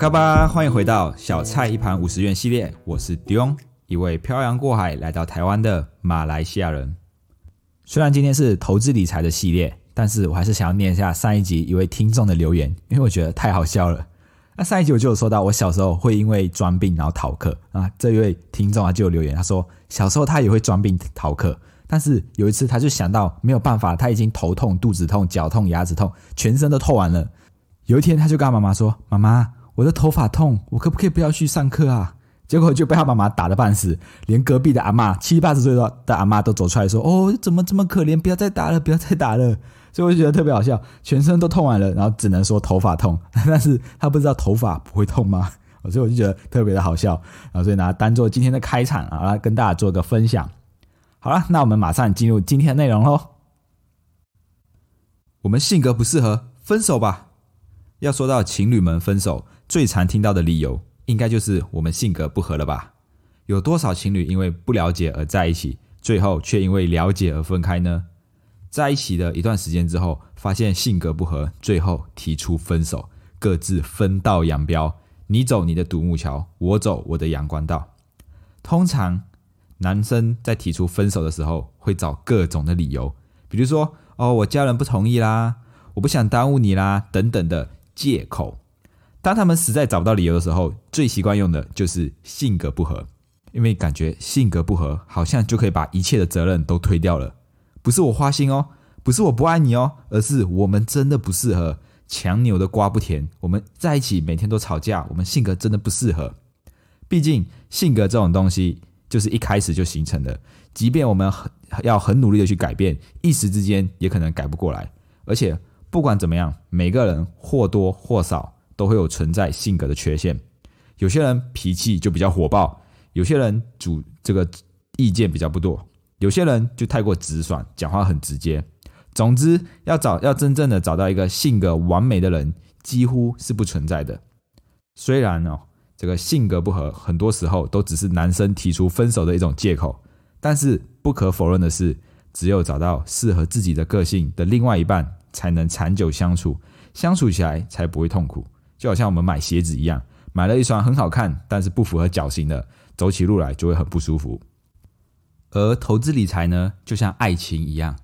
卡巴，欢迎回到小菜一盘五十元系列，我是 Dion，一位漂洋过海来到台湾的马来西亚人。虽然今天是投资理财的系列，但是我还是想要念一下上一集一位听众的留言，因为我觉得太好笑了。那上一集我就有说到，我小时候会因为装病然后逃课啊。这一位听众啊就有留言，他说小时候他也会装病逃课，但是有一次他就想到没有办法，他已经头痛、肚子痛、脚痛、牙齿痛，全身都痛完了。有一天他就跟他妈妈说：“妈妈，我的头发痛，我可不可以不要去上课啊？”结果就被他妈妈打得半死，连隔壁的阿妈七八十岁的阿妈都走出来说：“哦，怎么这么可怜？不要再打了，不要再打了。”所以我就觉得特别好笑，全身都痛完了，然后只能说头发痛，但是他不知道头发不会痛吗？所以我就觉得特别的好笑，然后所以拿当做今天的开场啊，来跟大家做个分享。好了，那我们马上进入今天的内容喽。我们性格不适合，分手吧。要说到情侣们分手最常听到的理由，应该就是我们性格不合了吧？有多少情侣因为不了解而在一起，最后却因为了解而分开呢？在一起的一段时间之后，发现性格不合，最后提出分手，各自分道扬镳。你走你的独木桥，我走我的阳关道。通常男生在提出分手的时候，会找各种的理由，比如说哦，我家人不同意啦，我不想耽误你啦，等等的借口。当他们实在找不到理由的时候，最习惯用的就是性格不合，因为感觉性格不合，好像就可以把一切的责任都推掉了。不是我花心哦，不是我不爱你哦，而是我们真的不适合。强扭的瓜不甜，我们在一起每天都吵架，我们性格真的不适合。毕竟性格这种东西就是一开始就形成的，即便我们很要很努力的去改变，一时之间也可能改不过来。而且不管怎么样，每个人或多或少都会有存在性格的缺陷。有些人脾气就比较火爆，有些人主这个意见比较不多。有些人就太过直爽，讲话很直接。总之，要找要真正的找到一个性格完美的人，几乎是不存在的。虽然哦，这个性格不合，很多时候都只是男生提出分手的一种借口。但是不可否认的是，只有找到适合自己的个性的另外一半，才能长久相处，相处起来才不会痛苦。就好像我们买鞋子一样，买了一双很好看，但是不符合脚型的，走起路来就会很不舒服。而投资理财呢，就像爱情一样，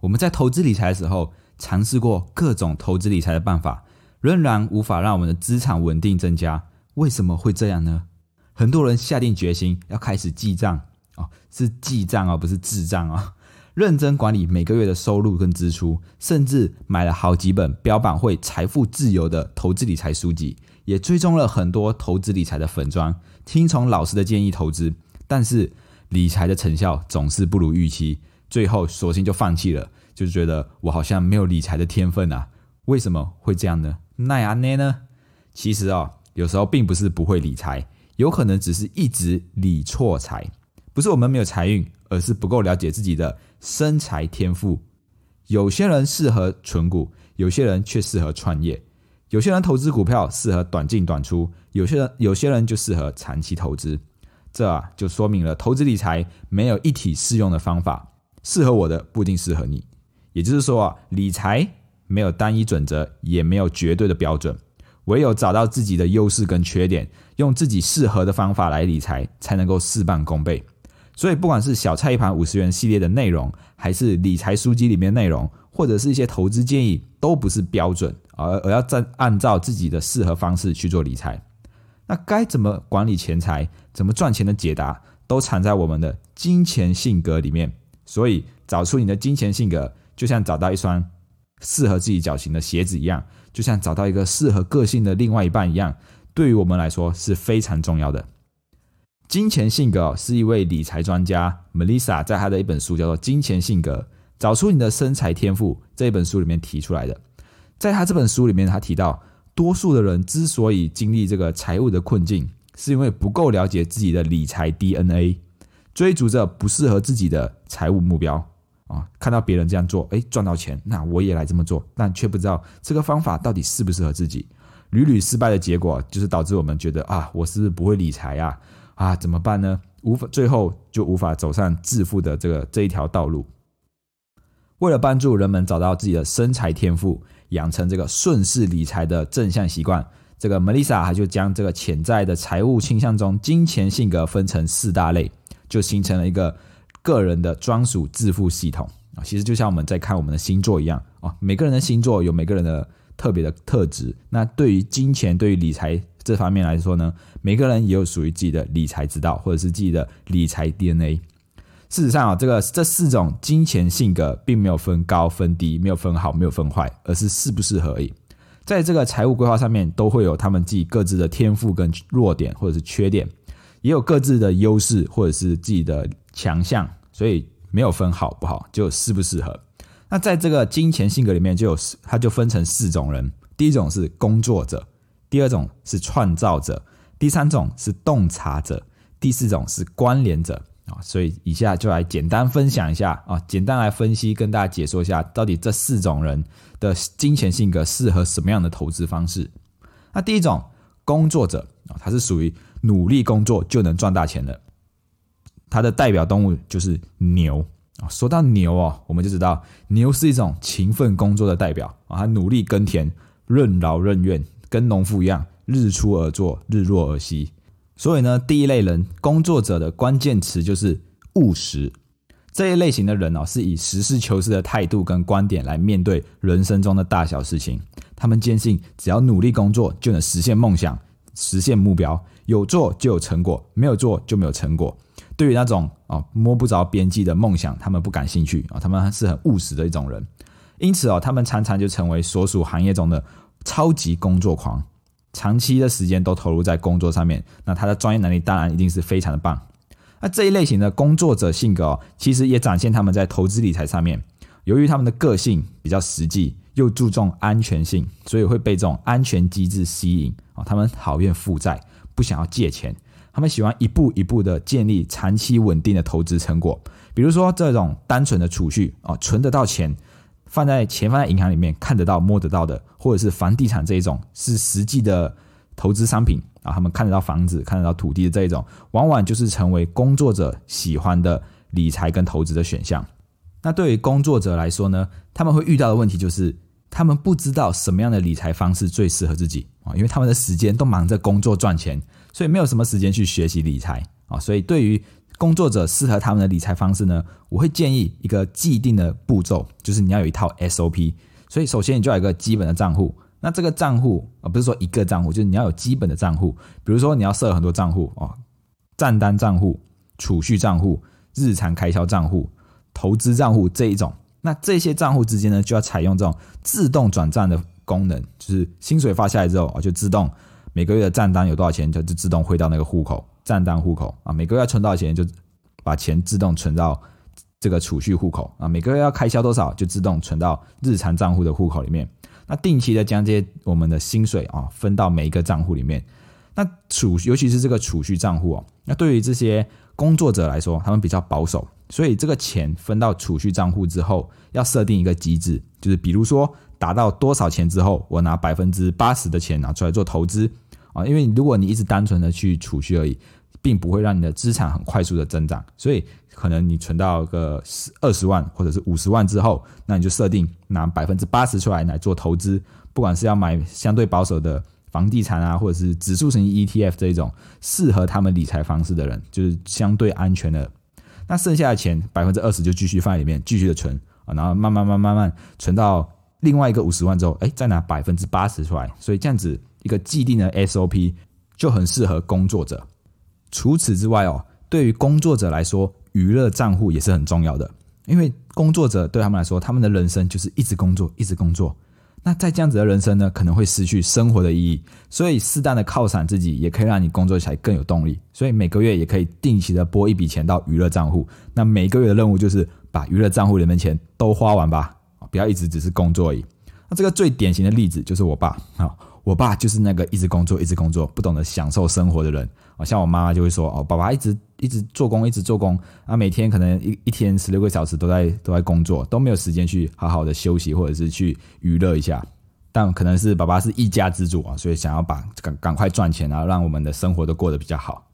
我们在投资理财的时候，尝试过各种投资理财的办法，仍然无法让我们的资产稳定增加。为什么会这样呢？很多人下定决心要开始记账哦，是记账哦，不是智障哦，认真管理每个月的收入跟支出，甚至买了好几本标榜会财富自由的投资理财书籍，也追踪了很多投资理财的粉砖，听从老师的建议投资，但是。理财的成效总是不如预期，最后索性就放弃了，就觉得我好像没有理财的天分啊？为什么会这样呢？奈安奈呢？其实啊，有时候并不是不会理财，有可能只是一直理错财，不是我们没有财运，而是不够了解自己的身材天赋。有些人适合存股，有些人却适合创业；有些人投资股票适合短进短出，有些人有些人就适合长期投资。这啊就说明了投资理财没有一体适用的方法，适合我的不一定适合你。也就是说啊，理财没有单一准则，也没有绝对的标准，唯有找到自己的优势跟缺点，用自己适合的方法来理财，才能够事半功倍。所以，不管是小菜一盘五十元系列的内容，还是理财书籍里面内容，或者是一些投资建议，都不是标准，而而要按按照自己的适合方式去做理财。那该怎么管理钱财？怎么赚钱的解答都藏在我们的金钱性格里面，所以找出你的金钱性格，就像找到一双适合自己脚型的鞋子一样，就像找到一个适合个性的另外一半一样，对于我们来说是非常重要的。金钱性格是一位理财专家 Melissa 在他的一本书叫做《金钱性格：找出你的生财天赋》这一本书里面提出来的。在他这本书里面，他提到多数的人之所以经历这个财务的困境，是因为不够了解自己的理财 DNA，追逐着不适合自己的财务目标啊。看到别人这样做，哎，赚到钱，那我也来这么做，但却不知道这个方法到底适不适合自己。屡屡失败的结果，就是导致我们觉得啊，我是不是不会理财呀？啊，怎么办呢？无法，最后就无法走上致富的这个这一条道路。为了帮助人们找到自己的生财天赋，养成这个顺势理财的正向习惯，这个 Melissa 还就将这个潜在的财务倾向中金钱性格分成四大类，就形成了一个个人的专属致富系统啊。其实就像我们在看我们的星座一样啊，每个人的星座有每个人的特别的特质。那对于金钱，对于理财。这方面来说呢，每个人也有属于自己的理财之道，或者是自己的理财 DNA。事实上啊，这个这四种金钱性格并没有分高分低，没有分好，没有分坏，而是适不适合而已。在这个财务规划上面，都会有他们自己各自的天赋跟弱点，或者是缺点，也有各自的优势或者是自己的强项，所以没有分好不好，就适不适合。那在这个金钱性格里面，就有它就分成四种人。第一种是工作者。第二种是创造者，第三种是洞察者，第四种是关联者啊。所以以下就来简单分享一下啊，简单来分析，跟大家解说一下，到底这四种人的金钱性格适合什么样的投资方式。那第一种工作者啊，他是属于努力工作就能赚大钱的，他的代表动物就是牛啊。说到牛哦，我们就知道牛是一种勤奋工作的代表啊，他努力耕田，任劳任怨。跟农夫一样，日出而作，日落而息。所以呢，第一类人工作者的关键词就是务实。这一类型的人哦，是以实事求是的态度跟观点来面对人生中的大小事情。他们坚信，只要努力工作就能实现梦想、实现目标。有做就有成果，没有做就没有成果。对于那种啊摸不着边际的梦想，他们不感兴趣啊。他们是很务实的一种人，因此哦，他们常常就成为所属行业中的。超级工作狂，长期的时间都投入在工作上面，那他的专业能力当然一定是非常的棒。那这一类型的工作者性格哦，其实也展现他们在投资理财上面，由于他们的个性比较实际，又注重安全性，所以会被这种安全机制吸引啊。他们讨厌负债，不想要借钱，他们喜欢一步一步的建立长期稳定的投资成果，比如说这种单纯的储蓄啊，存得到钱。放在钱放在银行里面看得到摸得到的，或者是房地产这一种是实际的投资商品啊，他们看得到房子看得到土地的这一种，往往就是成为工作者喜欢的理财跟投资的选项。那对于工作者来说呢，他们会遇到的问题就是他们不知道什么样的理财方式最适合自己啊，因为他们的时间都忙着工作赚钱，所以没有什么时间去学习理财啊，所以对于工作者适合他们的理财方式呢？我会建议一个既定的步骤，就是你要有一套 SOP。所以首先你就要有一个基本的账户。那这个账户啊，不是说一个账户，就是你要有基本的账户。比如说你要设很多账户哦，账单账户、储蓄账户、日常开销账户、投资账户这一种。那这些账户之间呢，就要采用这种自动转账的功能，就是薪水发下来之后啊，就自动每个月的账单有多少钱，就就自动汇到那个户口。账单户口啊，每个月要存多少钱，就把钱自动存到这个储蓄户口啊。每个月要开销多少，就自动存到日常账户的户口里面。那定期的将这些我们的薪水啊分到每一个账户里面。那储尤其是这个储蓄账户哦，那对于这些工作者来说，他们比较保守，所以这个钱分到储蓄账户之后，要设定一个机制，就是比如说达到多少钱之后，我拿百分之八十的钱拿出来做投资啊。因为如果你一直单纯的去储蓄而已。并不会让你的资产很快速的增长，所以可能你存到个二十万或者是五十万之后，那你就设定拿百分之八十出来来做投资，不管是要买相对保守的房地产啊，或者是指数型 ETF 这一种适合他们理财方式的人，就是相对安全的。那剩下的钱百分之二十就继续放在里面，继续的存啊，然后慢慢慢慢慢存到另外一个五十万之后，哎，再拿百分之八十出来，所以这样子一个既定的 SOP 就很适合工作者。除此之外哦，对于工作者来说，娱乐账户也是很重要的。因为工作者对他们来说，他们的人生就是一直工作，一直工作。那在这样子的人生呢，可能会失去生活的意义。所以，适当的犒赏自己，也可以让你工作起来更有动力。所以，每个月也可以定期的拨一笔钱到娱乐账户。那每个月的任务就是把娱乐账户里面钱都花完吧，不要一直只是工作而已。那这个最典型的例子就是我爸啊。我爸就是那个一直工作、一直工作、不懂得享受生活的人啊。像我妈妈就会说：“哦，爸爸一直一直做工，一直做工啊，每天可能一一天十六个小时都在都在工作，都没有时间去好好的休息或者是去娱乐一下。”但可能是爸爸是一家之主啊，所以想要把赶赶快赚钱啊，让我们的生活都过得比较好。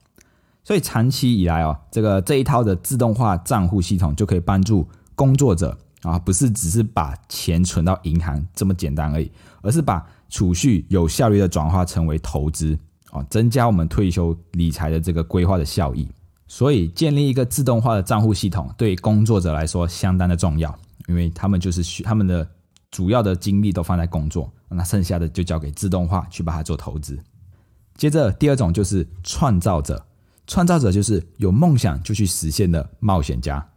所以长期以来哦，这个这一套的自动化账户系统就可以帮助工作者啊，不是只是把钱存到银行这么简单而已，而是把储蓄有效率的转化成为投资啊，增加我们退休理财的这个规划的效益。所以建立一个自动化的账户系统，对工作者来说相当的重要，因为他们就是需他们的。主要的精力都放在工作，那剩下的就交给自动化去把它做投资。接着第二种就是创造者，创造者就是有梦想就去实现的冒险家。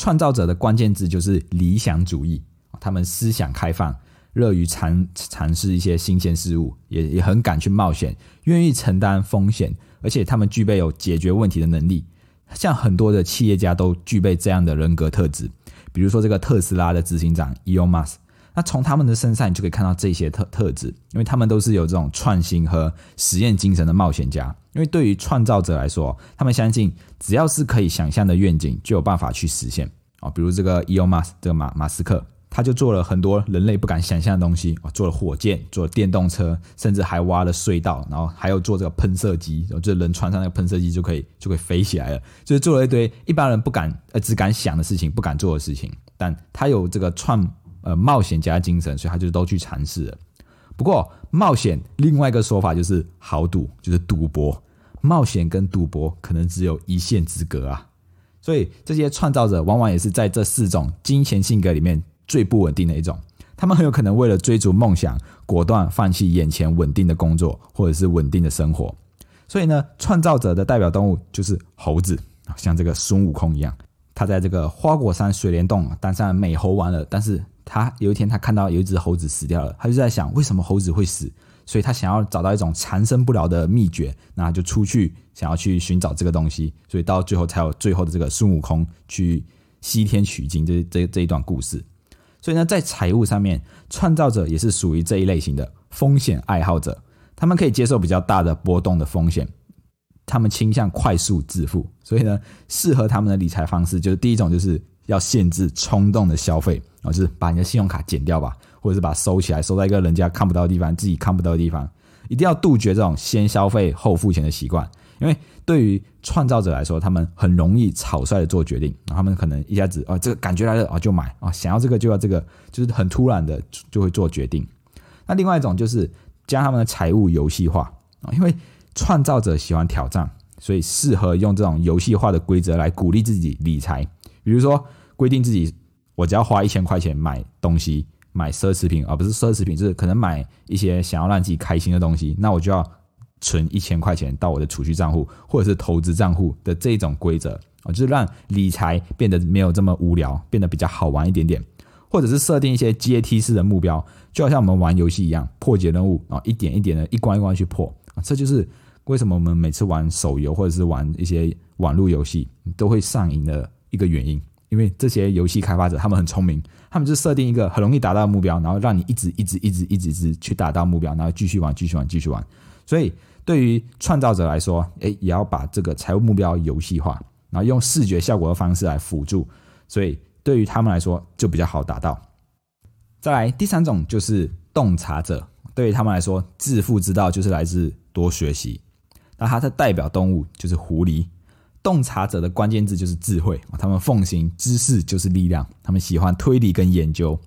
创造者的关键字就是理想主义，他们思想开放，乐于尝尝试一些新鲜事物，也也很敢去冒险，愿意承担风险，而且他们具备有解决问题的能力。像很多的企业家都具备这样的人格特质，比如说这个特斯拉的执行长 Elon Musk。那从他们的身上，你就可以看到这些特特质，因为他们都是有这种创新和实验精神的冒险家。因为对于创造者来说，他们相信只要是可以想象的愿景，就有办法去实现啊。比如这个 Elon Musk 这个马马斯克，他就做了很多人类不敢想象的东西啊，做了火箭，做了电动车，甚至还挖了隧道，然后还有做这个喷射机，然后就人穿上那个喷射机就可以就可以飞起来了。就是做了一堆一般人不敢呃只敢想的事情，不敢做的事情，但他有这个创。呃，冒险家精神，所以他就都去尝试了。不过，冒险另外一个说法就是豪赌，就是赌博。冒险跟赌博可能只有一线之隔啊。所以，这些创造者往往也是在这四种金钱性格里面最不稳定的一种。他们很有可能为了追逐梦想，果断放弃眼前稳定的工作或者是稳定的生活。所以呢，创造者的代表动物就是猴子，像这个孙悟空一样，他在这个花果山水帘洞当上美猴王了，但是。他有一天，他看到有一只猴子死掉了，他就在想，为什么猴子会死？所以他想要找到一种长生不老的秘诀，那就出去想要去寻找这个东西。所以到最后才有最后的这个孙悟空去西天取经，这这这一段故事。所以呢，在财务上面，创造者也是属于这一类型的风险爱好者，他们可以接受比较大的波动的风险，他们倾向快速致富。所以呢，适合他们的理财方式就是第一种，就是要限制冲动的消费。啊，就是把你的信用卡剪掉吧，或者是把它收起来，收在一个人家看不到的地方，自己看不到的地方。一定要杜绝这种先消费后付钱的习惯，因为对于创造者来说，他们很容易草率的做决定，他们可能一下子啊，这个感觉来了啊就买啊，想要这个就要这个，就是很突然的就会做决定。那另外一种就是将他们的财务游戏化啊，因为创造者喜欢挑战，所以适合用这种游戏化的规则来鼓励自己理财，比如说规定自己。我只要花一千块钱买东西，买奢侈品，而不是奢侈品，就是可能买一些想要让自己开心的东西，那我就要存一千块钱到我的储蓄账户或者是投资账户的这种规则啊，就是让理财变得没有这么无聊，变得比较好玩一点点，或者是设定一些阶梯式的目标，就好像我们玩游戏一样，破解任务啊，一点一点的，一关一关去破啊，这就是为什么我们每次玩手游或者是玩一些网络游戏都会上瘾的一个原因。因为这些游戏开发者他们很聪明，他们就设定一个很容易达到目标，然后让你一直一直一直一直一直去达到目标，然后继续玩继续玩继续玩。所以对于创造者来说，哎，也要把这个财务目标游戏化，然后用视觉效果的方式来辅助，所以对于他们来说就比较好达到。再来第三种就是洞察者，对于他们来说，致富之道就是来自多学习。那它的代表动物就是狐狸。洞察者的关键字就是智慧他们奉行知识就是力量，他们喜欢推理跟研究，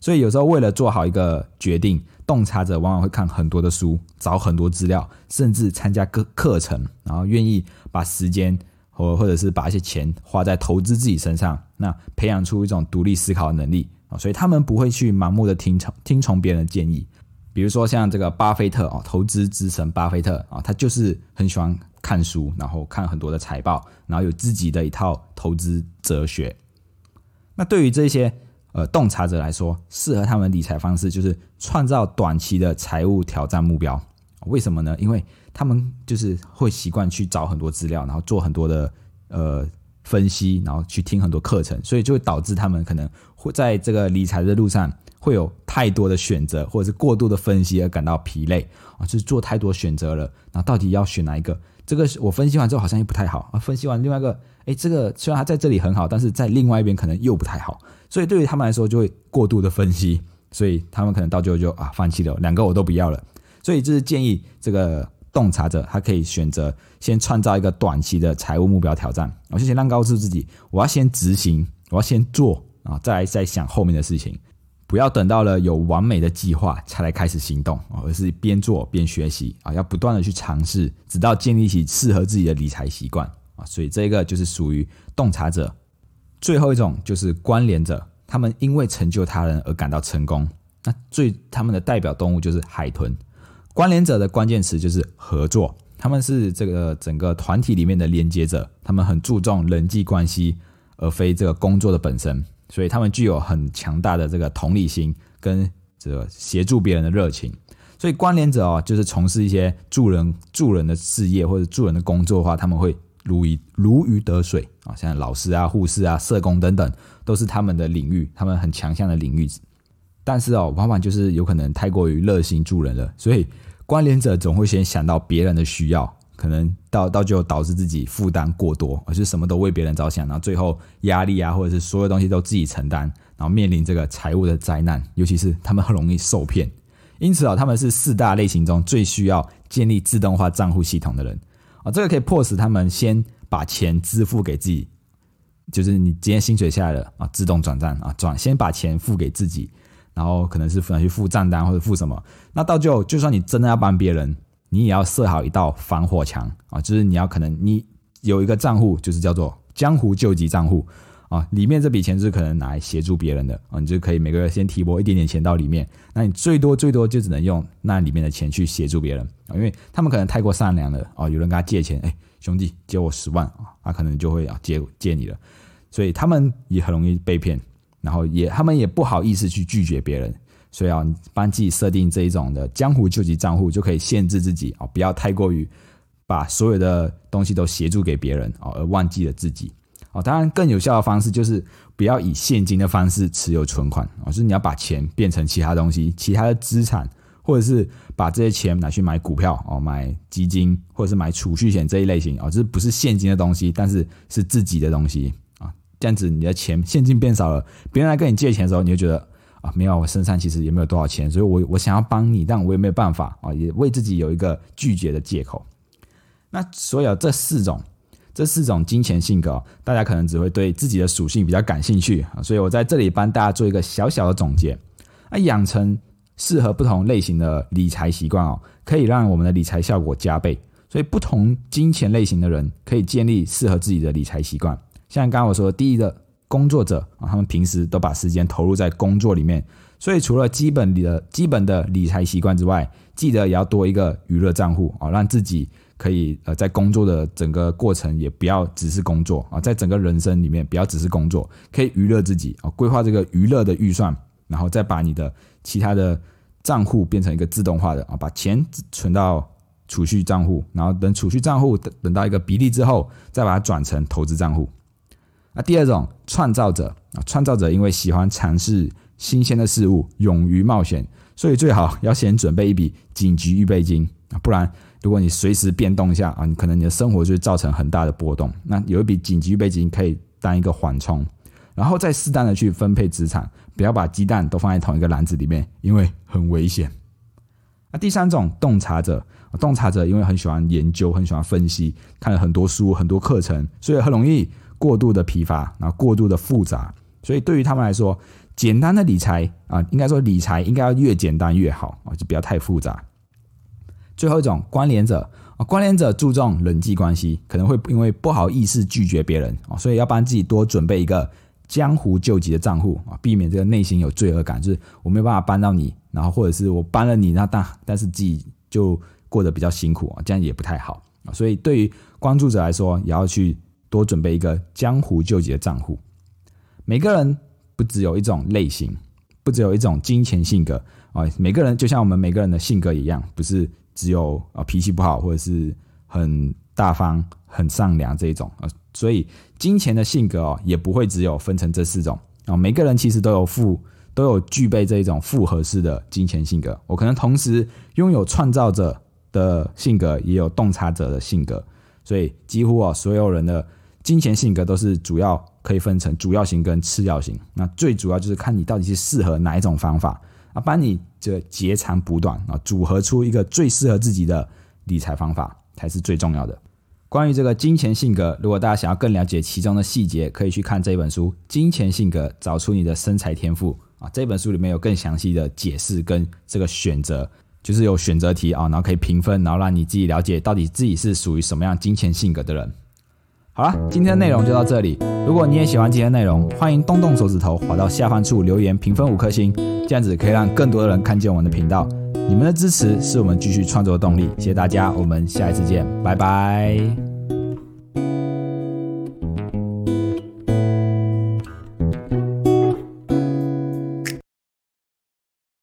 所以有时候为了做好一个决定，洞察者往往会看很多的书，找很多资料，甚至参加课课程，然后愿意把时间或或者是把一些钱花在投资自己身上，那培养出一种独立思考的能力，所以他们不会去盲目的听从听从别人的建议，比如说像这个巴菲特哦，投资之神巴菲特啊，他就是很喜欢。看书，然后看很多的财报，然后有自己的一套投资哲学。那对于这些呃洞察者来说，适合他们理财方式就是创造短期的财务挑战目标。为什么呢？因为他们就是会习惯去找很多资料，然后做很多的呃分析，然后去听很多课程，所以就会导致他们可能会在这个理财的路上会有太多的选择，或者是过度的分析而感到疲累啊，就是做太多选择了，那到底要选哪一个？这个我分析完之后好像又不太好啊，分析完另外一个，哎，这个虽然它在这里很好，但是在另外一边可能又不太好，所以对于他们来说就会过度的分析，所以他们可能到最后就啊放弃了，两个我都不要了。所以就是建议这个洞察者，他可以选择先创造一个短期的财务目标挑战，我就先让告诉自己，我要先执行，我要先做啊，再来再想后面的事情。不要等到了有完美的计划才来开始行动而是边做边学习啊，要不断的去尝试，直到建立起适合自己的理财习惯啊。所以这个就是属于洞察者。最后一种就是关联者，他们因为成就他人而感到成功。那最他们的代表动物就是海豚。关联者的关键词就是合作，他们是这个整个团体里面的连接者，他们很注重人际关系，而非这个工作的本身。所以他们具有很强大的这个同理心跟这个协助别人的热情。所以关联者哦，就是从事一些助人助人的事业或者助人的工作的话，他们会如鱼如鱼得水啊。像老师啊、护士啊、社工等等，都是他们的领域，他们很强项的领域。但是哦，往往就是有可能太过于热心助人了，所以关联者总会先想到别人的需要。可能到到就导致自己负担过多，而是什么都为别人着想，然后最后压力啊，或者是所有东西都自己承担，然后面临这个财务的灾难。尤其是他们很容易受骗，因此啊，他们是四大类型中最需要建立自动化账户系统的人啊。这个可以迫使他们先把钱支付给自己，就是你今天薪水下来了啊，自动转账啊，转先把钱付给自己，然后可能是去付账单或者付什么。那到最后就算你真的要帮别人。你也要设好一道防火墙啊，就是你要可能你有一个账户，就是叫做江湖救急账户啊，里面这笔钱是可能拿来协助别人的啊，你就可以每个月先提拨一点点钱到里面，那你最多最多就只能用那里面的钱去协助别人啊，因为他们可能太过善良了啊，有人跟他借钱，哎，兄弟借我十万啊，他可能就会啊借借你了，所以他们也很容易被骗，然后也他们也不好意思去拒绝别人。所以啊，帮自己设定这一种的江湖救急账户，就可以限制自己啊，不要太过于把所有的东西都协助给别人啊，而忘记了自己哦。当然，更有效的方式就是不要以现金的方式持有存款啊，就是你要把钱变成其他东西、其他的资产，或者是把这些钱拿去买股票哦、买基金或者是买储蓄险这一类型啊，就是不是现金的东西，但是是自己的东西啊。这样子，你的钱现金变少了，别人来跟你借钱的时候，你就觉得。没有，我身上其实也没有多少钱，所以我我想要帮你，但我也没有办法啊，也为自己有一个拒绝的借口。那所有这四种，这四种金钱性格，大家可能只会对自己的属性比较感兴趣啊，所以我在这里帮大家做一个小小的总结。那养成适合不同类型的理财习惯哦，可以让我们的理财效果加倍。所以不同金钱类型的人可以建立适合自己的理财习惯。像刚刚我说第一个。工作者啊，他们平时都把时间投入在工作里面，所以除了基本的基本的理财习惯之外，记得也要多一个娱乐账户啊，让自己可以呃在工作的整个过程也不要只是工作啊，在整个人生里面不要只是工作，可以娱乐自己啊，规划这个娱乐的预算，然后再把你的其他的账户变成一个自动化的啊，把钱存到储蓄账户，然后等储蓄账户等等到一个比例之后，再把它转成投资账户。那第二种创造者啊，创造者因为喜欢尝试新鲜的事物，勇于冒险，所以最好要先准备一笔紧急预备金啊，不然如果你随时变动一下啊，你可能你的生活就会造成很大的波动。那有一笔紧急预备金可以当一个缓冲，然后再适当的去分配资产，不要把鸡蛋都放在同一个篮子里面，因为很危险。那第三种洞察者，洞察者因为很喜欢研究，很喜欢分析，看了很多书、很多课程，所以很容易。过度的疲乏，然后过度的复杂，所以对于他们来说，简单的理财啊，应该说理财应该要越简单越好啊，就不要太复杂。最后一种关联者啊，关联者注重人际关系，可能会因为不好意思拒绝别人啊，所以要帮自己多准备一个江湖救急的账户啊，避免这个内心有罪恶感，就是我没有办法帮到你，然后或者是我帮了你，那但但是自己就过得比较辛苦啊，这样也不太好啊。所以对于关注者来说，也要去。多准备一个江湖救急的账户。每个人不只有一种类型，不只有一种金钱性格啊。每个人就像我们每个人的性格一样，不是只有啊脾气不好或者是很大方、很善良这一种啊。所以金钱的性格哦，也不会只有分成这四种啊。每个人其实都有负都有具备这一种复合式的金钱性格。我可能同时拥有创造者的性格，也有洞察者的性格，所以几乎啊所有人的金钱性格都是主要可以分成主要型跟次要型。那最主要就是看你到底是适合哪一种方法啊，帮你这截长补短啊，组合出一个最适合自己的理财方法才是最重要的。关于这个金钱性格，如果大家想要更了解其中的细节，可以去看这本书《金钱性格：找出你的生财天赋》啊。这本书里面有更详细的解释跟这个选择，就是有选择题啊，然后可以评分，然后让你自己了解到底自己是属于什么样金钱性格的人。好了，今天的内容就到这里。如果你也喜欢今天内容，欢迎动动手指头滑到下方处留言评分五颗星，这样子可以让更多的人看见我们的频道。你们的支持是我们继续创作的动力，谢谢大家，我们下一次见，拜拜。